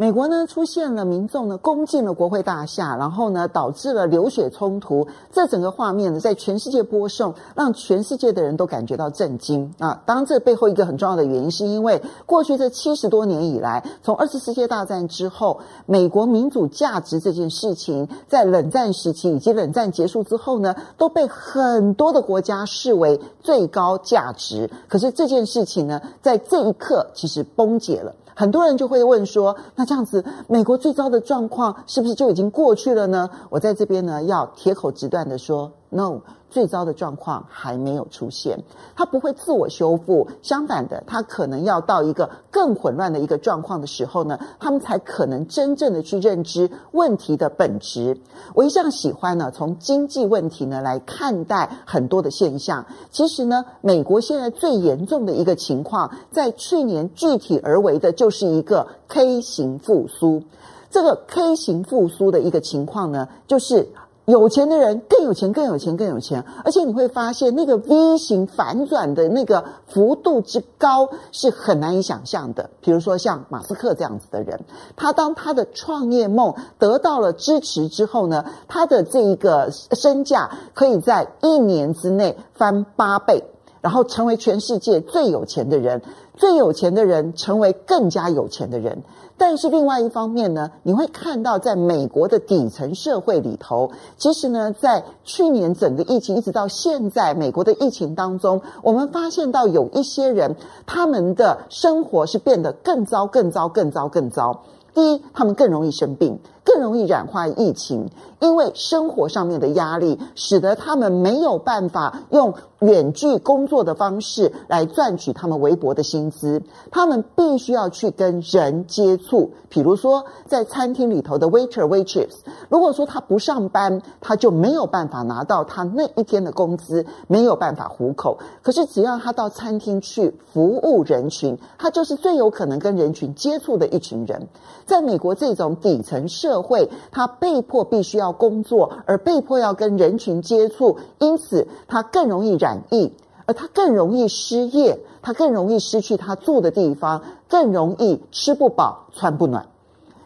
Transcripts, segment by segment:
美国呢出现了民众呢攻进了国会大厦，然后呢导致了流血冲突。这整个画面呢在全世界播送，让全世界的人都感觉到震惊啊！当然，这背后一个很重要的原因，是因为过去这七十多年以来，从二次世界大战之后，美国民主价值这件事情，在冷战时期以及冷战结束之后呢，都被很多的国家视为最高价值。可是这件事情呢，在这一刻其实崩解了。很多人就会问说：“那这样子，美国最糟的状况是不是就已经过去了呢？”我在这边呢，要铁口直断的说：“No。”最糟的状况还没有出现，它不会自我修复，相反的，它可能要到一个更混乱的一个状况的时候呢，他们才可能真正的去认知问题的本质。我一向喜欢呢，从经济问题呢来看待很多的现象。其实呢，美国现在最严重的一个情况，在去年具体而为的就是一个 K 型复苏。这个 K 型复苏的一个情况呢，就是。有钱的人更有钱，更有钱，更有钱，而且你会发现那个 V 型反转的那个幅度之高是很难以想象的。比如说像马斯克这样子的人，他当他的创业梦得到了支持之后呢，他的这一个身价可以在一年之内翻八倍，然后成为全世界最有钱的人，最有钱的人成为更加有钱的人。但是另外一方面呢，你会看到在美国的底层社会里头，其实呢，在去年整个疫情一直到现在，美国的疫情当中，我们发现到有一些人，他们的生活是变得更糟、更糟、更糟、更糟。第一，他们更容易生病。更容易染化疫情，因为生活上面的压力，使得他们没有办法用远距工作的方式来赚取他们微薄的薪资。他们必须要去跟人接触，比如说在餐厅里头的 waiter waitress，如果说他不上班，他就没有办法拿到他那一天的工资，没有办法糊口。可是只要他到餐厅去服务人群，他就是最有可能跟人群接触的一群人。在美国这种底层社会，他被迫必须要工作，而被迫要跟人群接触，因此他更容易染疫，而他更容易失业，他更容易失去他住的地方，更容易吃不饱穿不暖。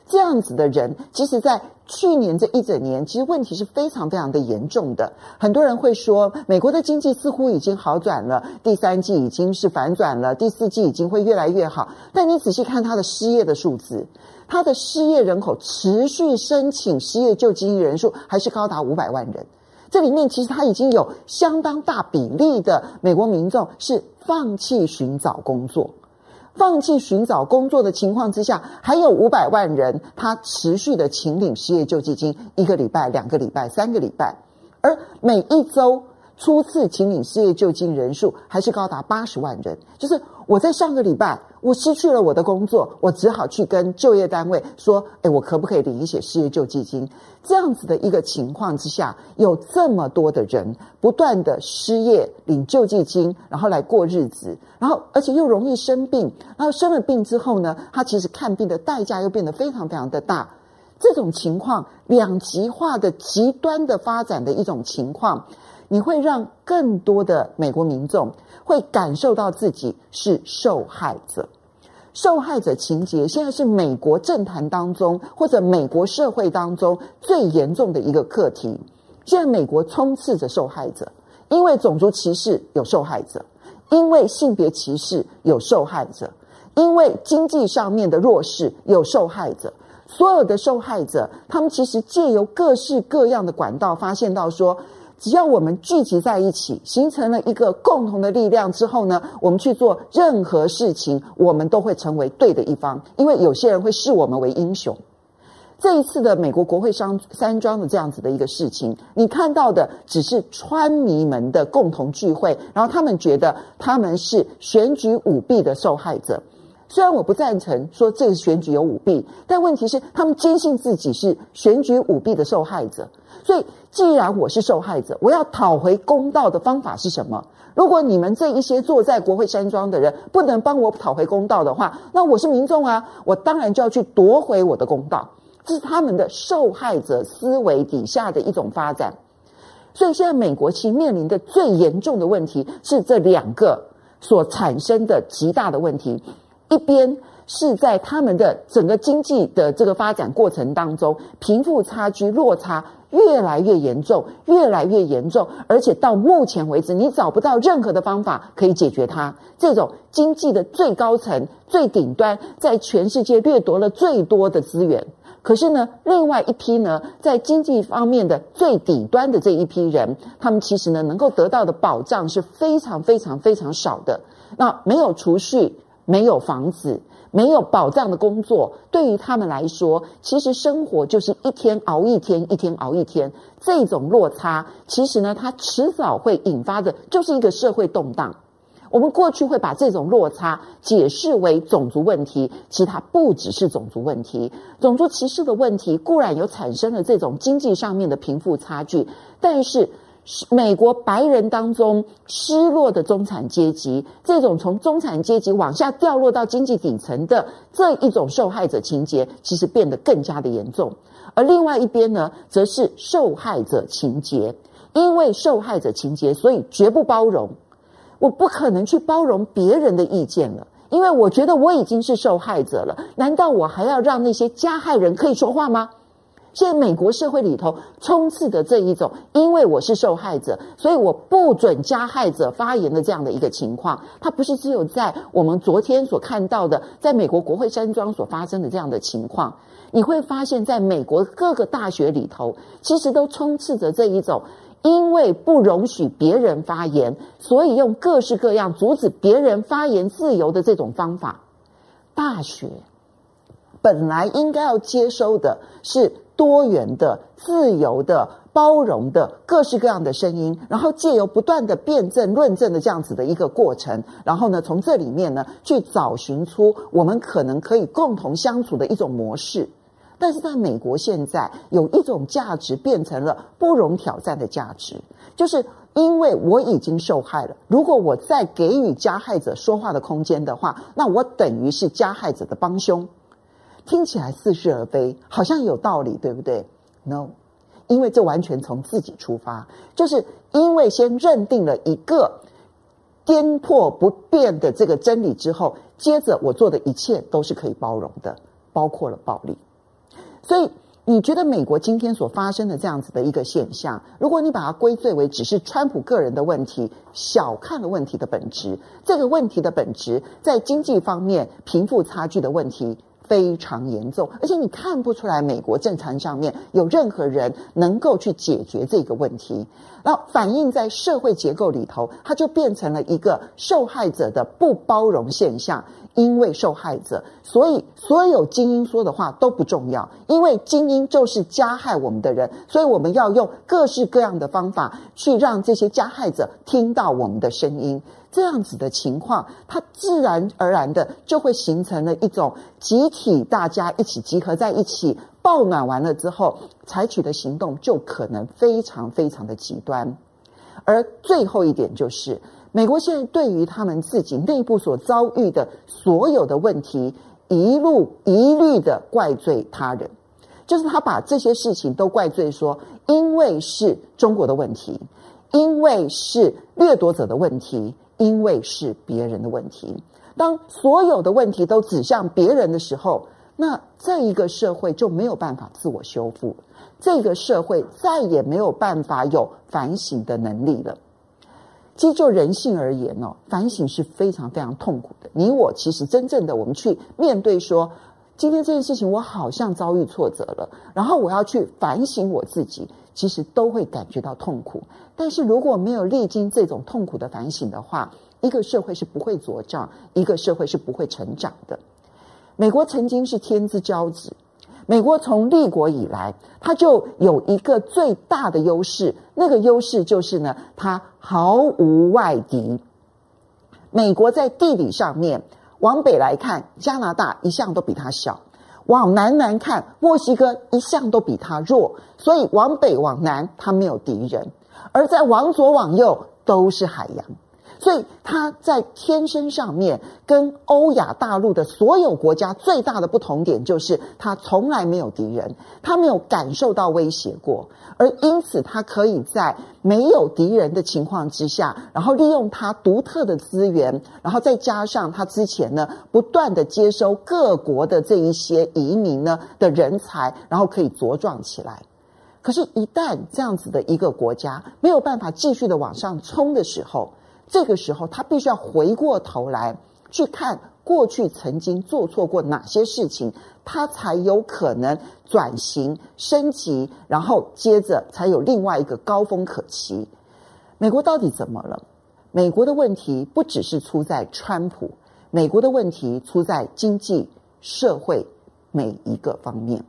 这样子的人，其实在去年这一整年，其实问题是非常非常的严重的。很多人会说，美国的经济似乎已经好转了，第三季已经是反转了，第四季已经会越来越好。但你仔细看他的失业的数字。他的失业人口持续申请失业救济金人数还是高达五百万人，这里面其实他已经有相当大比例的美国民众是放弃寻找工作，放弃寻找工作的情况之下，还有五百万人他持续的请领失业救济金，一个礼拜、两个礼拜、三个礼拜，而每一周初次请领失业救济金人数还是高达八十万人，就是我在上个礼拜。我失去了我的工作，我只好去跟就业单位说：“诶，我可不可以领一些失业救济金？”这样子的一个情况之下，有这么多的人不断的失业领救济金，然后来过日子，然后而且又容易生病，然后生了病之后呢，他其实看病的代价又变得非常非常的大。这种情况两极化的极端的发展的一种情况。你会让更多的美国民众会感受到自己是受害者，受害者情节现在是美国政坛当中或者美国社会当中最严重的一个课题。现在美国充斥着受害者，因为种族歧视有受害者，因为性别歧视有受害者，因为经济上面的弱势有受害者。所有的受害者，他们其实借由各式各样的管道发现到说。只要我们聚集在一起，形成了一个共同的力量之后呢，我们去做任何事情，我们都会成为对的一方，因为有些人会视我们为英雄。这一次的美国国会山山庄的这样子的一个事情，你看到的只是川迷们的共同聚会，然后他们觉得他们是选举舞弊的受害者。虽然我不赞成说这个选举有舞弊，但问题是他们坚信自己是选举舞弊的受害者。所以，既然我是受害者，我要讨回公道的方法是什么？如果你们这一些坐在国会山庄的人不能帮我讨回公道的话，那我是民众啊，我当然就要去夺回我的公道。这是他们的受害者思维底下的一种发展。所以现在美国其面临的最严重的问题是这两个所产生的极大的问题，一边是在他们的整个经济的这个发展过程当中，贫富差距落差越来越严重，越来越严重，而且到目前为止，你找不到任何的方法可以解决它。这种经济的最高层、最顶端，在全世界掠夺了最多的资源。可是呢，另外一批呢，在经济方面的最底端的这一批人，他们其实呢，能够得到的保障是非常非常非常少的。那没有储蓄，没有房子，没有保障的工作，对于他们来说，其实生活就是一天熬一天，一天熬一天。这种落差，其实呢，它迟早会引发的，就是一个社会动荡。我们过去会把这种落差解释为种族问题，其实它不只是种族问题。种族歧视的问题固然有产生了这种经济上面的贫富差距，但是美国白人当中失落的中产阶级，这种从中产阶级往下掉落到经济底层的这一种受害者情节，其实变得更加的严重。而另外一边呢，则是受害者情节，因为受害者情节，所以绝不包容。我不可能去包容别人的意见了，因为我觉得我已经是受害者了。难道我还要让那些加害人可以说话吗？现在美国社会里头充斥的这一种，因为我是受害者，所以我不准加害者发言的这样的一个情况，它不是只有在我们昨天所看到的，在美国国会山庄所发生的这样的情况。你会发现在美国各个大学里头，其实都充斥着这一种。因为不容许别人发言，所以用各式各样阻止别人发言自由的这种方法。大学本来应该要接收的是多元的、自由的、包容的各式各样的声音，然后借由不断的辩证、论证的这样子的一个过程，然后呢，从这里面呢，去找寻出我们可能可以共同相处的一种模式。但是在美国，现在有一种价值变成了不容挑战的价值，就是因为我已经受害了。如果我再给予加害者说话的空间的话，那我等于是加害者的帮凶。听起来似是而非，好像有道理，对不对？No，因为这完全从自己出发，就是因为先认定了一个颠破不变的这个真理之后，接着我做的一切都是可以包容的，包括了暴力。所以，你觉得美国今天所发生的这样子的一个现象，如果你把它归罪为只是川普个人的问题，小看了问题的本质。这个问题的本质在经济方面，贫富差距的问题非常严重，而且你看不出来美国政坛上面有任何人能够去解决这个问题。然后反映在社会结构里头，它就变成了一个受害者的不包容现象。因为受害者，所以所有精英说的话都不重要。因为精英就是加害我们的人，所以我们要用各式各样的方法去让这些加害者听到我们的声音。这样子的情况，它自然而然的就会形成了一种集体，大家一起集合在一起，抱暖完了之后，采取的行动就可能非常非常的极端。而最后一点就是。美国现在对于他们自己内部所遭遇的所有的问题，一路一律的怪罪他人，就是他把这些事情都怪罪说，因为是中国的问题，因为是掠夺者的问题，因为是别人的问题。当所有的问题都指向别人的时候，那这一个社会就没有办法自我修复，这个社会再也没有办法有反省的能力了。其实就人性而言哦，反省是非常非常痛苦的。你我其实真正的我们去面对说，今天这件事情我好像遭遇挫折了，然后我要去反省我自己，其实都会感觉到痛苦。但是如果没有历经这种痛苦的反省的话，一个社会是不会茁壮，一个社会是不会成长的。美国曾经是天之骄子。美国从立国以来，它就有一个最大的优势，那个优势就是呢，它毫无外敌。美国在地理上面，往北来看，加拿大一向都比它小；往南来看，墨西哥一向都比它弱。所以往北往南，它没有敌人；而在往左往右，都是海洋。所以，他在天生上面跟欧亚大陆的所有国家最大的不同点就是，它从来没有敌人，它没有感受到威胁过，而因此它可以在没有敌人的情况之下，然后利用它独特的资源，然后再加上它之前呢不断的接收各国的这一些移民呢的人才，然后可以茁壮起来。可是，一旦这样子的一个国家没有办法继续的往上冲的时候，这个时候，他必须要回过头来去看过去曾经做错过哪些事情，他才有可能转型升级，然后接着才有另外一个高峰可期。美国到底怎么了？美国的问题不只是出在川普，美国的问题出在经济社会每一个方面。